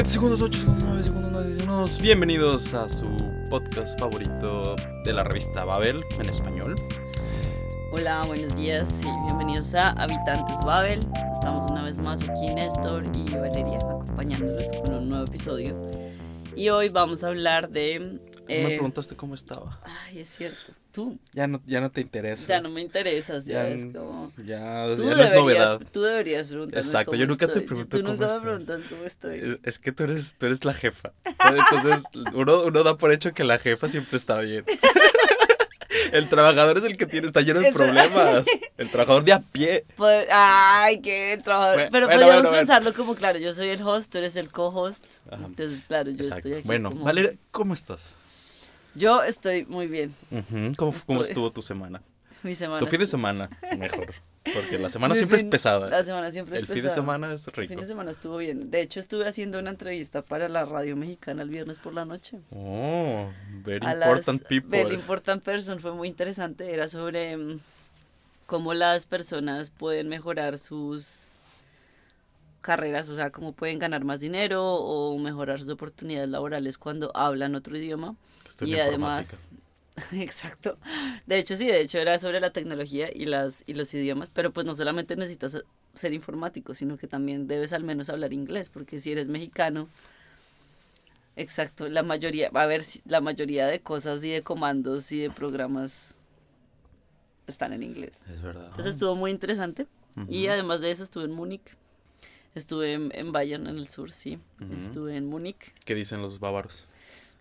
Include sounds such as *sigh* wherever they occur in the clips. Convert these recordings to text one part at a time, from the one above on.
7 segundos, 8 segundos, 9 segundos, 9 segundos. Bienvenidos a su podcast favorito de la revista Babel en español. Hola, buenos días y bienvenidos a Habitantes Babel. Estamos una vez más aquí Néstor y Valeria acompañándolos con un nuevo episodio. Y hoy vamos a hablar de... me eh, preguntaste cómo estaba. Ay, es cierto. Tú Ya no, ya no te interesa. ya no me interesas, ya, Ya es como... Ya, ya no es novedad. tú deberías preguntarme Exacto, cómo yo nunca te pregunto Tú nunca cómo me estás. preguntas cómo estoy. Es- Es que tú eres, tú eres la jefa. Entonces, uno, uno da por hecho que la jefa siempre está bien. *laughs* El trabajador es el que tiene, está lleno de problemas. *laughs* El trabajador de a pie. Poder- Ay, qué trabajador. Bueno, Pero bueno, podríamos bueno, bueno. pensarlo como, claro, yo soy el host, tú eres el co-host. Entonces, claro, yo Exacto. estoy aquí Bueno, como- Valeria, ¿cómo estás? Yo estoy muy bien. ¿Cómo, cómo Estoy- estuvo tu semana? Mi semana Tu fin de semana, mejor. *laughs* Porque la semana siempre es fin- pesada. La semana siempre El es fin de pesada. semana es El rico. fin de semana estuvo bien. De hecho, estuve haciendo una entrevista para la radio mexicana el viernes por la noche. Oh, very A important las people. Very Important Person fue muy interesante. Era sobre mm, cómo las personas pueden mejorar sus carreras, o sea, cómo pueden ganar más dinero o mejorar sus oportunidades laborales cuando hablan otro idioma. Estoy y además, *laughs* exacto. De hecho, sí, de hecho era sobre la tecnología y, las, y los idiomas, pero pues no solamente necesitas ser informático, sino que también debes al menos hablar inglés, porque si eres mexicano, exacto, la mayoría, a ver, la mayoría de cosas y de comandos y de programas están en inglés. Es verdad. Entonces estuvo muy interesante. Y además de eso estuve en Múnich. Estuve en, en Bayern, en el sur, sí. Estuve en Múnich. ¿Qué dicen los bávaros?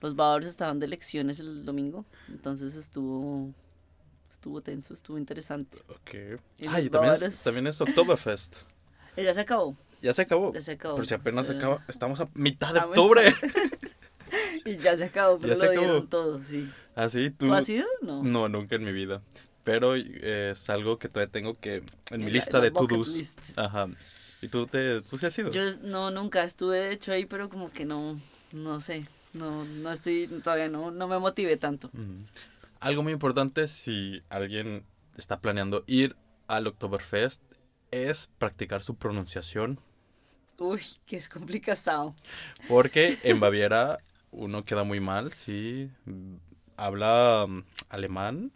Los bávaros estaban de elecciones el domingo, entonces estuvo estuvo tenso, estuvo interesante. Ok. Y Ay, también es, también es Oktoberfest. *laughs* Eh, Ya se acabó, Ya se acabó. ya se acabó. Por si apenas Sí, acaba. Estamos a mitad de A octubre. *laughs* Y ya se acabó, pero Ya se lo dieron acabó. todo, sí. ¿Ah, sí? ¿Tú? ¿Tú has ido? No. No, nunca en mi vida. Pero eh, es algo que todavía tengo que. En mi la- lista la de to-dos. Ajá. ¿Y tú, te, tú sí has ido? Yo no, nunca estuve de hecho ahí, pero como que no, no sé, no, no estoy, todavía no, no me motivé tanto. Mm. Algo muy importante si alguien está planeando ir al Oktoberfest es practicar su pronunciación. Uy, que es complicado. Porque *laughs* en Baviera uno queda muy mal si habla mm, alemán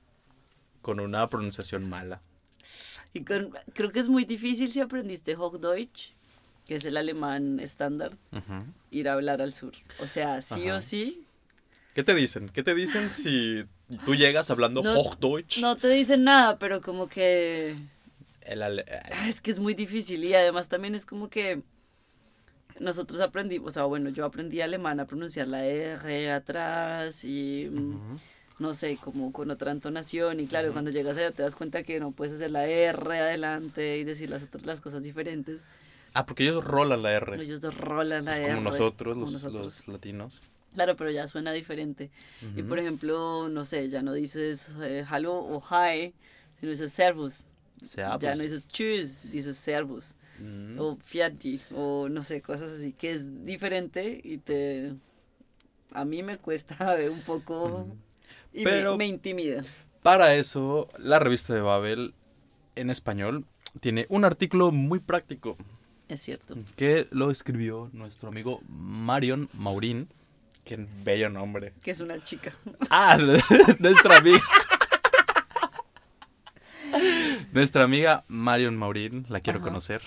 con una pronunciación mala. Y con- creo que es muy difícil si aprendiste Hochdeutsch, que es el alemán estándar, ir a hablar al sur. O sea, sí Ajá. o sí. ¿Qué te dicen? ¿Qué te dicen si tú llegas hablando No- Hochdeutsch? No te dicen nada, pero como que El ale- ah, es que es muy difícil y además también es como que nosotros aprendimos, o sea, bueno, yo aprendí alemán a pronunciar la R atrás y mm, no sé, como con otra entonación y claro, cuando llegas allá te das cuenta que no puedes hacer la R adelante y decir las otras las cosas diferentes. Ah, porque ellos rolan la R. Ellos rolan la Es R. como nosotros, como los, nosotros. los latinos. Claro, pero ya suena diferente. Y por ejemplo, no sé, ya no dices eh, hello o hi, sino dices servus. Servus. Ya no dices tschüss, dices servus. Mm. O fiati, o no sé, cosas así, que es diferente y te... A mí me cuesta *laughs* un poco... Y me- me, intimida. Para eso, la revista de Babel en español tiene un artículo muy práctico Es cierto. que lo escribió nuestro amigo Marion Maurín. Qué bello nombre. Que es una chica. Ah, *laughs* nuestra amiga. Nuestra amiga Marion Maurín, la quiero Ajá. conocer.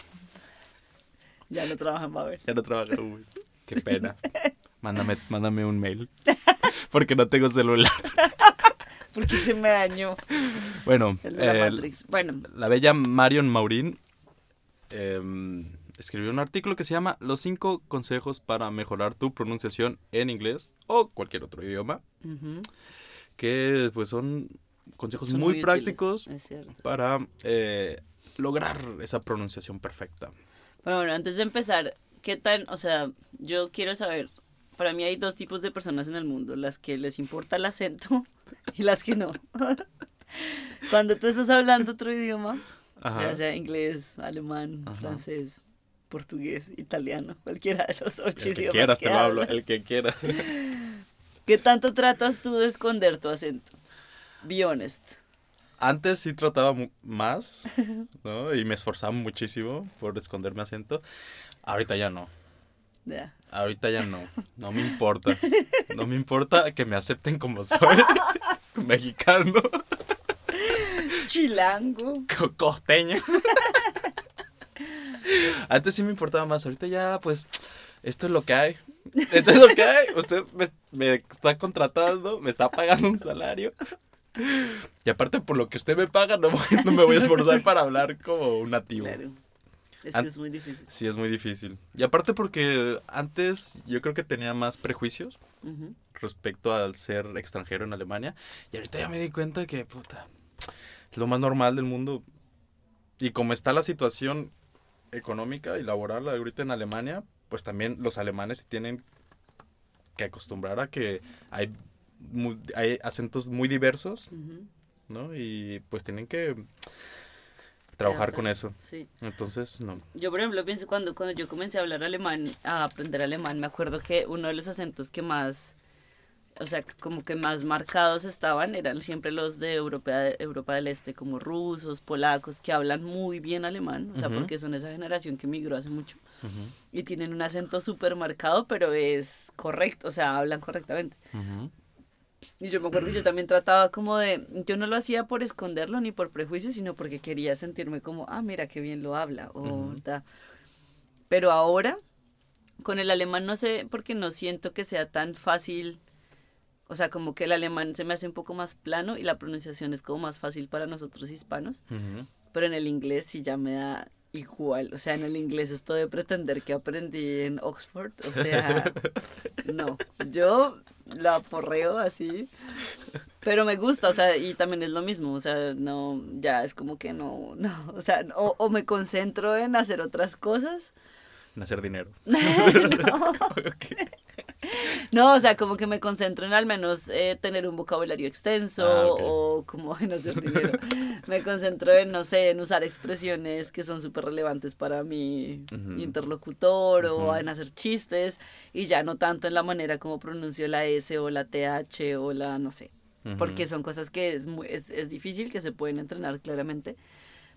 Ya no trabaja en Babel. Ya no trabaja. Uy, qué pena. *laughs* Mándame, mándame un mail. Porque no tengo celular. *laughs* Porque se me dañó Bueno, el de la eh, Matrix. Bueno, la bella Marion Maurín em, escribió un artículo que se llama Los cinco consejos para mejorar tu pronunciación en inglés o cualquier otro idioma. Que pues son consejos son muy, prácticos para eh, lograr esa pronunciación perfecta. Bueno, bueno, antes de empezar, ¿qué tal? O sea, yo quiero saber, para mí hay dos tipos de personas en el mundo, las que les importa el acento y las que no. *laughs* Cuando tú estás hablando otro idioma, ya sea inglés, alemán, Ajá. francés, portugués, italiano, cualquiera de los ocho El que idiomas quieras que te lo hablo, el que quiera. ¿Qué tanto tratas tú de esconder tu acento? Be honest. Antes sí trataba más, ¿no? Y me esforzaba muchísimo por esconder mi acento. Ahorita ya no. Ya. Ahorita ya no. No me importa. No me importa que me acepten como soy. *laughs* Mexicano. Chilango. co- Costeño. *laughs* *laughs* Antes sí me importaba más. Ahorita ya, pues, esto es lo que hay. Esto es lo que hay. Usted me, me está contratando, me está pagando un salario. Y aparte, por lo que usted me paga, no, no me voy a esforzar para hablar como un nativo. Claro. Es que es muy difícil. Sí, es muy difícil. Y aparte porque antes yo creo que tenía más prejuicios Ujú. respecto al ser extranjero en Alemania. Y ahorita ya me di cuenta que, puta, es lo más normal del mundo. Y como está la situación económica y laboral ahorita en Alemania, pues también los alemanes se tienen que acostumbrar a que hay, hay acentos muy diversos. ¿no? Y pues tienen que trabajar con eso. Sí. Entonces, no. Yo, por ejemplo, pienso cuando, cuando yo comencé a hablar alemán, a aprender alemán, me acuerdo que uno de los acentos que más, o sea, como que más marcados estaban eran siempre los de Europa, Europa del Este, como rusos, polacos, que hablan muy bien alemán, o sea, porque son esa generación que migró hace mucho. Y tienen un acento súper marcado, pero es correcto, o sea, hablan correctamente. Y yo me acuerdo que yo también trataba como de, yo no lo hacía por esconderlo ni por prejuicio, sino porque quería sentirme como, ah, mira qué bien lo habla. O, ta. Pero ahora, con el alemán no sé, porque no siento que sea tan fácil, o sea, como que el alemán se me hace un poco más plano y la pronunciación es como más fácil para nosotros hispanos, Ujú. pero en el inglés sí ya me da igual, o sea, en el inglés esto de pretender que aprendí en Oxford, o sea, *laughs* no, yo la porreo así, pero me gusta, o sea, y también es lo mismo, o sea, no, ya es como que no, no, o sea, o, o me concentro en hacer otras cosas, En hacer dinero. *laughs* no, *laughs* Ok. *laughs* no, o sea, como que me concentro en al menos eh, tener un vocabulario extenso Ah, o como en hacer dinero. me concentro en, no sé, en usar expresiones que son súper relevantes para mi interlocutor o en hacer chistes y ya no tanto en la manera como pronuncio la S o la TH o la, no sé, porque son cosas que es, muy, es, es difícil, que se pueden entrenar claramente,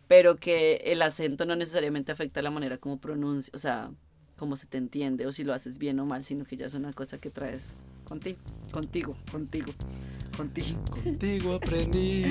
pero que el acento no necesariamente afecta la manera como pronuncia, o sea, cómo se te entiende o si lo haces bien o mal, sino que ya es una cosa que traes contigo, contigo, contigo, contigo. Contigo aprendí.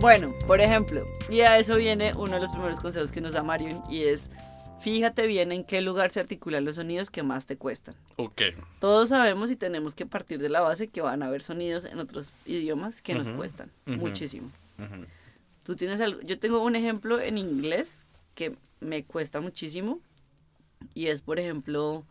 Bueno, por ejemplo, y a eso viene uno de los primeros consejos que nos da Marion y es, fíjate bien en qué lugar se articulan los sonidos que más te cuestan. Ok. Todos sabemos y tenemos que partir de la base que van a haber sonidos en otros idiomas que nos Ujú, cuestan ujú. muchísimo. Ujú. Tú tienes algo, yo tengo un ejemplo en inglés que me cuesta muchísimo y es por ejemplo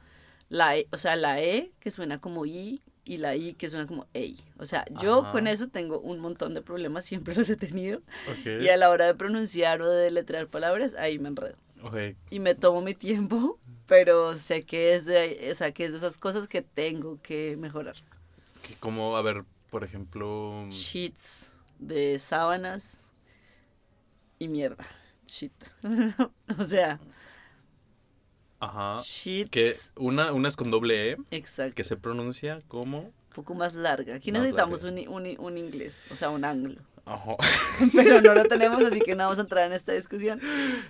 la e, o sea, la e que suena como i y la i que suena como ei. O sea, yo Ajá. con eso tengo un montón de problemas, *laughs* siempre los he tenido Ok. y a la hora de pronunciar o de deletrear palabras ahí me enredo Ok. y me tomo mi tiempo, pero sé que es de, o sea, que es de esas cosas que tengo que mejorar. Como, a ver, por ejemplo. sheets de sábanas y mierda. Shit. *laughs* o sea, Ajá. sheets. Que una, una es con doble E, Exacto. que se pronuncia como. Un poco más larga. Aquí Más necesitamos larga. un, un, un inglés, o sea, un anglo. *laughs* Pero no lo tenemos, así que no vamos a entrar en esta discusión.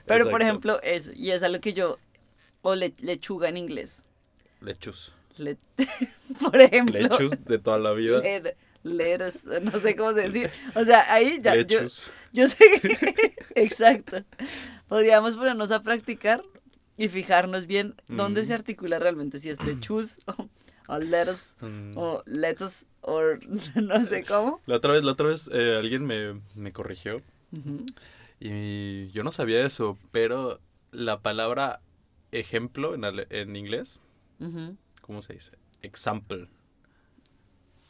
Pero, por ejemplo, eso. Y es algo que yo. O le- lechuga en inglés. Lechus. Le- *laughs* por ejemplo. Lechus de toda la vida. le- leros, no sé cómo decir. O sea, ahí ya. Yo, Lechus. Yo sé que, *laughs* exacto. Podríamos ponernos a practicar y fijarnos bien dónde Mm. se articula realmente, si es lechus o, o lettuce Mm. o lettuce o *laughs* no sé cómo. La otra vez, la otra vez eh, alguien me, me corrigió y yo no sabía eso, pero la palabra ejemplo en, ale- en inglés. ¿cómo se dice? Example.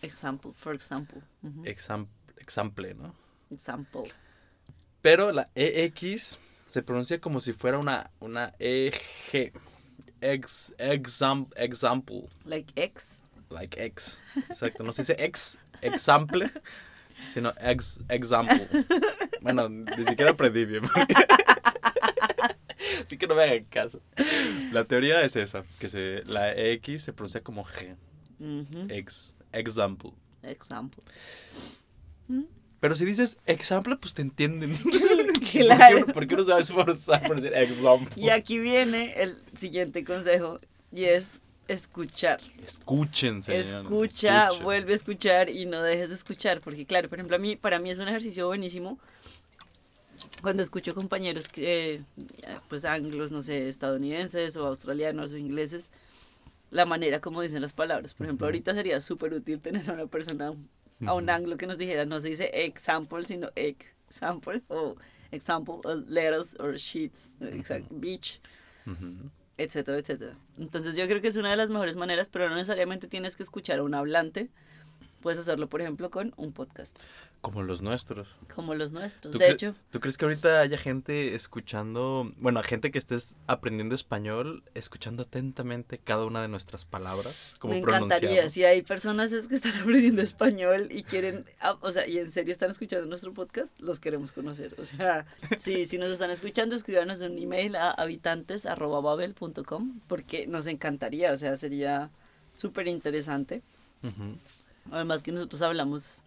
Example, for example. Exam- example, ¿no? Example. Pero la EX se pronuncia como si fuera una, una EG. Ex, exam, example. Like ex. Like X. Exacto. No se dice ex, example, sino ex, example. Bueno, ni siquiera aprendí bien. porque- *laughs* Así que no me hagan caso. La teoría es esa, que se, la X se pronuncia como G. Ex, example. Example. Pero si dices example, pues te entienden. *laughs* Claro. ¿Por, qué, por qué no sabes forzar por decir example? Y aquí viene el siguiente consejo y es escuchar. Escuchen, señor. Escucha, escuchen. vuelve a escuchar y no dejes de escuchar, porque claro, por ejemplo, a mí, para mí es un ejercicio buenísimo cuando escucho compañeros que, eh, pues anglos, no sé, estadounidenses o australianos o ingleses, la manera como dicen las palabras. Por ejemplo, ahorita sería súper útil tener a una persona, a un anglo que nos dijera, no se dice example, sino example, o example, o letters, o sheets, exact- beach etcétera, etcétera. Entonces yo creo que es una de las mejores maneras, pero no necesariamente tienes que escuchar a un hablante. Puedes hacerlo, por ejemplo, con un podcast, Como los nuestros. como los nuestros. ¿Tú De hecho, ¿Tú crees que ahorita haya gente escuchando, bueno, gente que estés aprendiendo español, escuchando atentamente cada una de nuestras palabras? Como me encantaría. Si hay personas es que están *laughs* aprendiendo español y quieren, ah, o sea, y en serio están escuchando nuestro podcast, los queremos conocer. O sea, *laughs* sí, si nos están escuchando, escríbanos un email a habitantes.babel.com porque nos encantaría, o sea, sería súper interesante. Ujú. Además que nosotros hablamos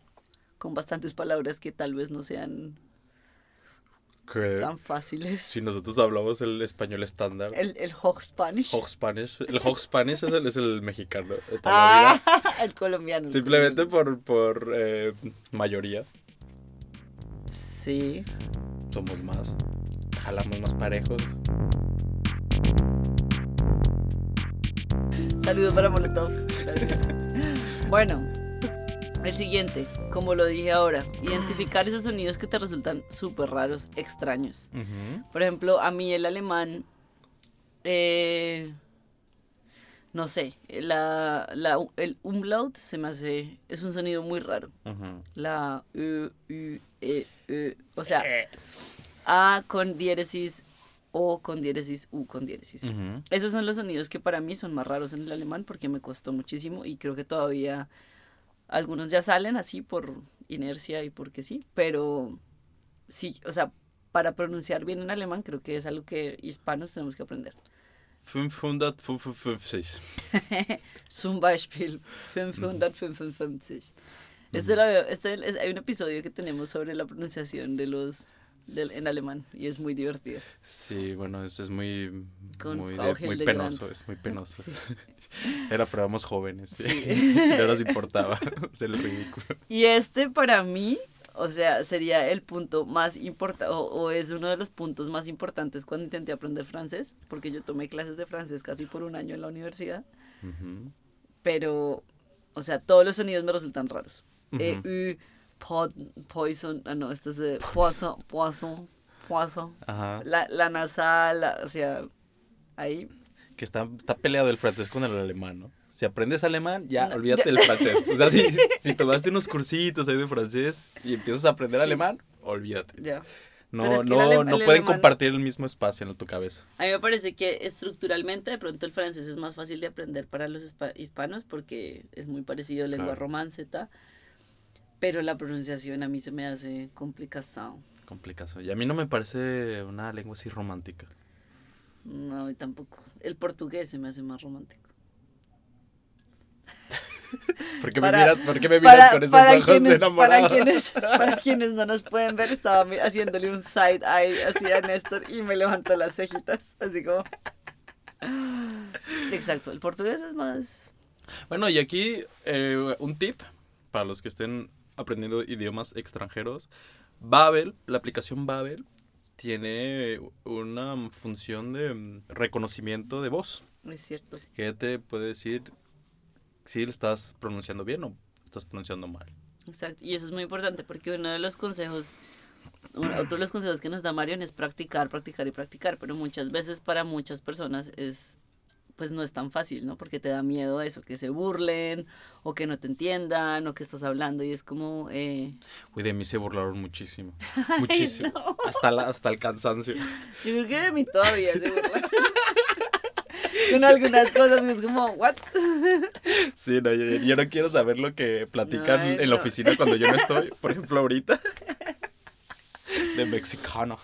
con bastantes palabras que tal vez no sean Que tan fáciles. si nosotros hablamos el español estándar, El, el Spanish. Hog Spanish, el Hog Spanish es el, es el mexicano de toda la vida. Ah, *laughs* el colombiano. el Simplemente colombiano. por, por eh, mayoría. Sí. Somos más. Jalamos más parejos. Saludos para Molotov. Gracias. *laughs* bueno, el siguiente, como lo dije ahora, identificar esos sonidos que te resultan súper raros, extraños. Por ejemplo, a mí el alemán, eh, no sé, la, la- el umlaut se me hace, es un sonido muy raro. La U, U, E, U, o sea, A con diéresis, O con diéresis, U con diéresis. Esos son los sonidos que para mí son más raros en el alemán porque me costó muchísimo y creo que todavía algunos ya salen así por inercia y porque sí, pero sí, o sea, para pronunciar bien en alemán creo que es algo que hispanos tenemos que aprender. 555. Zum Beispiel 555. Este este es- hay un episodio que tenemos sobre la pronunciación de los del- en alemán y es muy divertido. Sí, bueno, eso es muy, Con muy, de- muy penoso, es muy penoso. Sí. *laughs* Era, pero éramos jóvenes. Sí. no *laughs* nos importaba *laughs* hacer el ridículo. Y este para mí, o sea, sería el punto más importante, o, o es uno de los puntos más importantes cuando intenté aprender francés, porque yo tomé clases de francés casi por un año en la universidad, Ujú. pero, o sea, todos los sonidos me resultan raros. Ujú. E, U, po- poison, ah, no, esto es poisson, poisson, Ajá. la, la nasal, la- o sea, ahí Que está, está peleado el francés con el alemán, ¿no? Si aprendes alemán, ya No, olvídate del francés. O sea, si, *laughs* si tomaste unos cursitos ahí de francés y empiezas a aprender Sí. alemán, olvídate. ya. No, es que no, no pueden alemán- compartir el mismo espacio en tu cabeza. A mí me parece que estructuralmente de pronto el francés es más fácil de aprender para los hispa- hispanos porque es muy parecido a lengua Claro. romance, pero la pronunciación a mí se me hace complicado. Complicado. Y a mí no me parece una lengua así romántica. No, tampoco. El portugués se me hace más romántico. *laughs* ¿Por qué Para- me miras, por qué me miras Para, con esos ojos quienes, enamorados? para, quienes, para *laughs* quienes no nos pueden ver, estaba haciéndole un side eye así a Néstor y me levantó las cejitas, así como... Exacto, el portugués es más... Bueno, y aquí eh, un tip para los que estén aprendiendo idiomas extranjeros. Babel, la aplicación Babel, tiene una función de mm, reconocimiento de voz. Es cierto. Que te puede decir si le estás pronunciando bien o estás pronunciando mal. Exacto, y eso es muy importante porque uno de los consejos, un- otro de los consejos que nos da Marion es practicar, practicar y practicar, pero muchas veces para muchas personas es, pues no es tan fácil, ¿no? Porque te da miedo eso, que se burlen o que no te entiendan o que estás hablando y es como, eh, Uy, de mí se burlaron muchísimo. *laughs* Muchísimo. no. Hasta, la, hasta el cansancio. yo creo que de mí todavía se burlan. *laughs* Con algunas cosas y es como, ¿what? *laughs* Sí, no, yo, yo no quiero saber lo que platican Ay, en la no. oficina cuando yo no estoy. Por ejemplo, ahorita. De mexicano.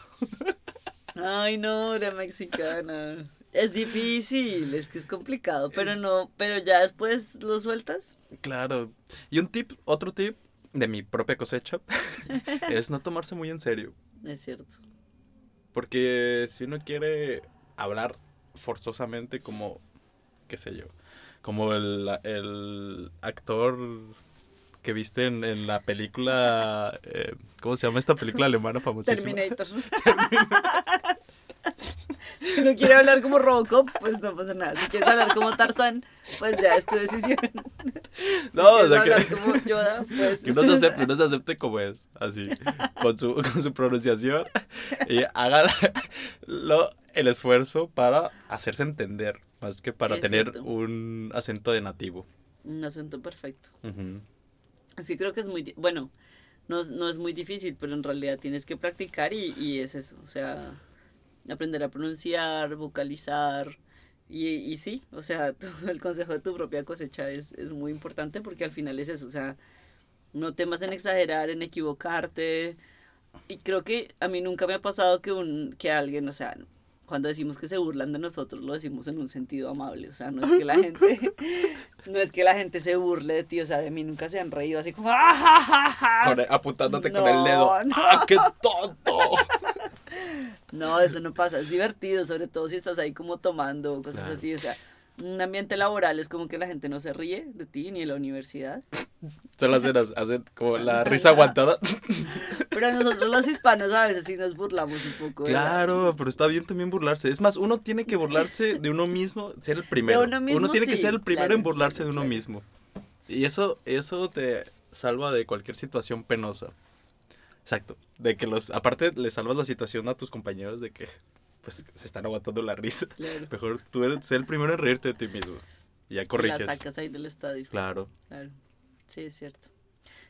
Ay, no, la mexicana. Es difícil, es que es complicado, pero no, pero ya después lo sueltas. Claro. Y un tip, otro tip, de mi propia cosecha *laughs* es no tomarse muy en serio. Es cierto. Porque si uno quiere hablar forzosamente como, qué sé yo, como el, el actor que viste en, en la película, eh, ¿cómo se llama esta película alemana famosísima? Terminator. *laughs* *laughs* si uno quiere hablar como Robocop, pues no pasa nada. Si quieres hablar como Tarzán, pues ya es tu decisión. *laughs* Si No, o sea que- hablar como Yoda, pues... Que uno se acepte, *laughs* uno se acepte como es, así, con su, con su pronunciación, y haga lo, el esfuerzo para hacerse entender, más que para Es tener cierto. un acento de nativo. Un acento perfecto. Es que creo que es muy, bueno, no, es- no es muy difícil, pero en realidad tienes que practicar y, y es eso, o sea, aprender a pronunciar, vocalizar, y, y sí, o sea, *laughs* el consejo de tu propia cosecha es, es muy importante porque al final es eso, o sea, no temas en exagerar, en equivocarte, y creo que a mí nunca me ha pasado que, un, que alguien, o sea, cuando decimos que se burlan de nosotros, lo decimos en un sentido amable, o sea, no es que la gente, *laughs* no es que la gente se burle de ti, o sea, de mí nunca se han reído así como, ¡ah, ja, ja, ja! Con el- apuntándote con el dedo. No, no. ¡Ah, qué tonto! *laughs* No, eso no pasa, es divertido, sobre todo si estás ahí como tomando, cosas Claro. así, o sea, un ambiente laboral es como que la gente no se ríe de ti ni en la universidad, Solo hacen, hacen como la risa aguantada. *laughs* pero nosotros los hispanos a veces sí nos burlamos un poco. ¿verdad? Claro, pero está bien también burlarse. Es más, uno tiene que burlarse de uno mismo, ser el primero. uno mismo, tiene que ser el primero claro, en burlarse de uno claro. mismo. Y eso, eso te salva de cualquier situación penosa. Exacto. De que los, aparte le salvas la situación a tus compañeros de que pues se están aguantando la risa. Claro. Mejor tú eres ser el primero en reírte de ti mismo. Y ya La corriges. sacas ahí del estadio, Claro. claro, sí, es cierto.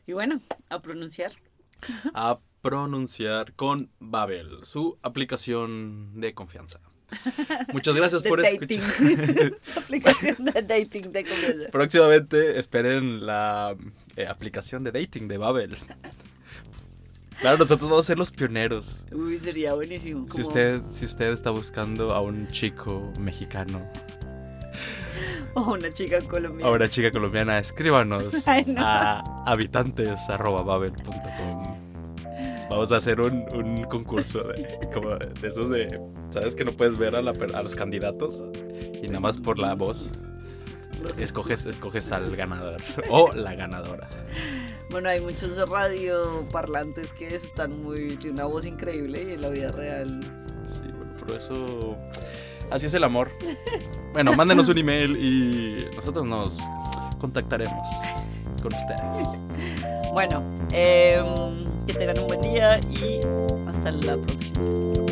Y bueno, a pronunciar. *laughs* A pronunciar con Babel, su aplicación de confianza. Muchas *laughs* gracias por dating. escuchar. *laughs* Su aplicación de dating de confianza. Próximamente esperen la eh, aplicación de dating de Babel. Claro, nosotros vamos a ser los pioneros. Uy, sería buenísimo. Si usted, si usted está buscando a un chico mexicano *laughs* O una chica colombiana. o una chica colombiana, escríbanos *laughs* Ay, no. a habitantes.babel.com. Vamos a hacer un, un concurso de, como de esos de, ¿sabes que no puedes ver a, la a los candidatos? Y nada más por la voz Los- escoges, escoges al ganador o la ganadora. *laughs* Bueno, hay muchos radioparlantes que están muy. tienen una voz increíble y en la vida real. Sí, bueno, pero eso. Así es el amor. *laughs* Bueno, mándenos un email y nosotros nos contactaremos con ustedes. Bueno, em, que tengan un buen día y hasta la próxima.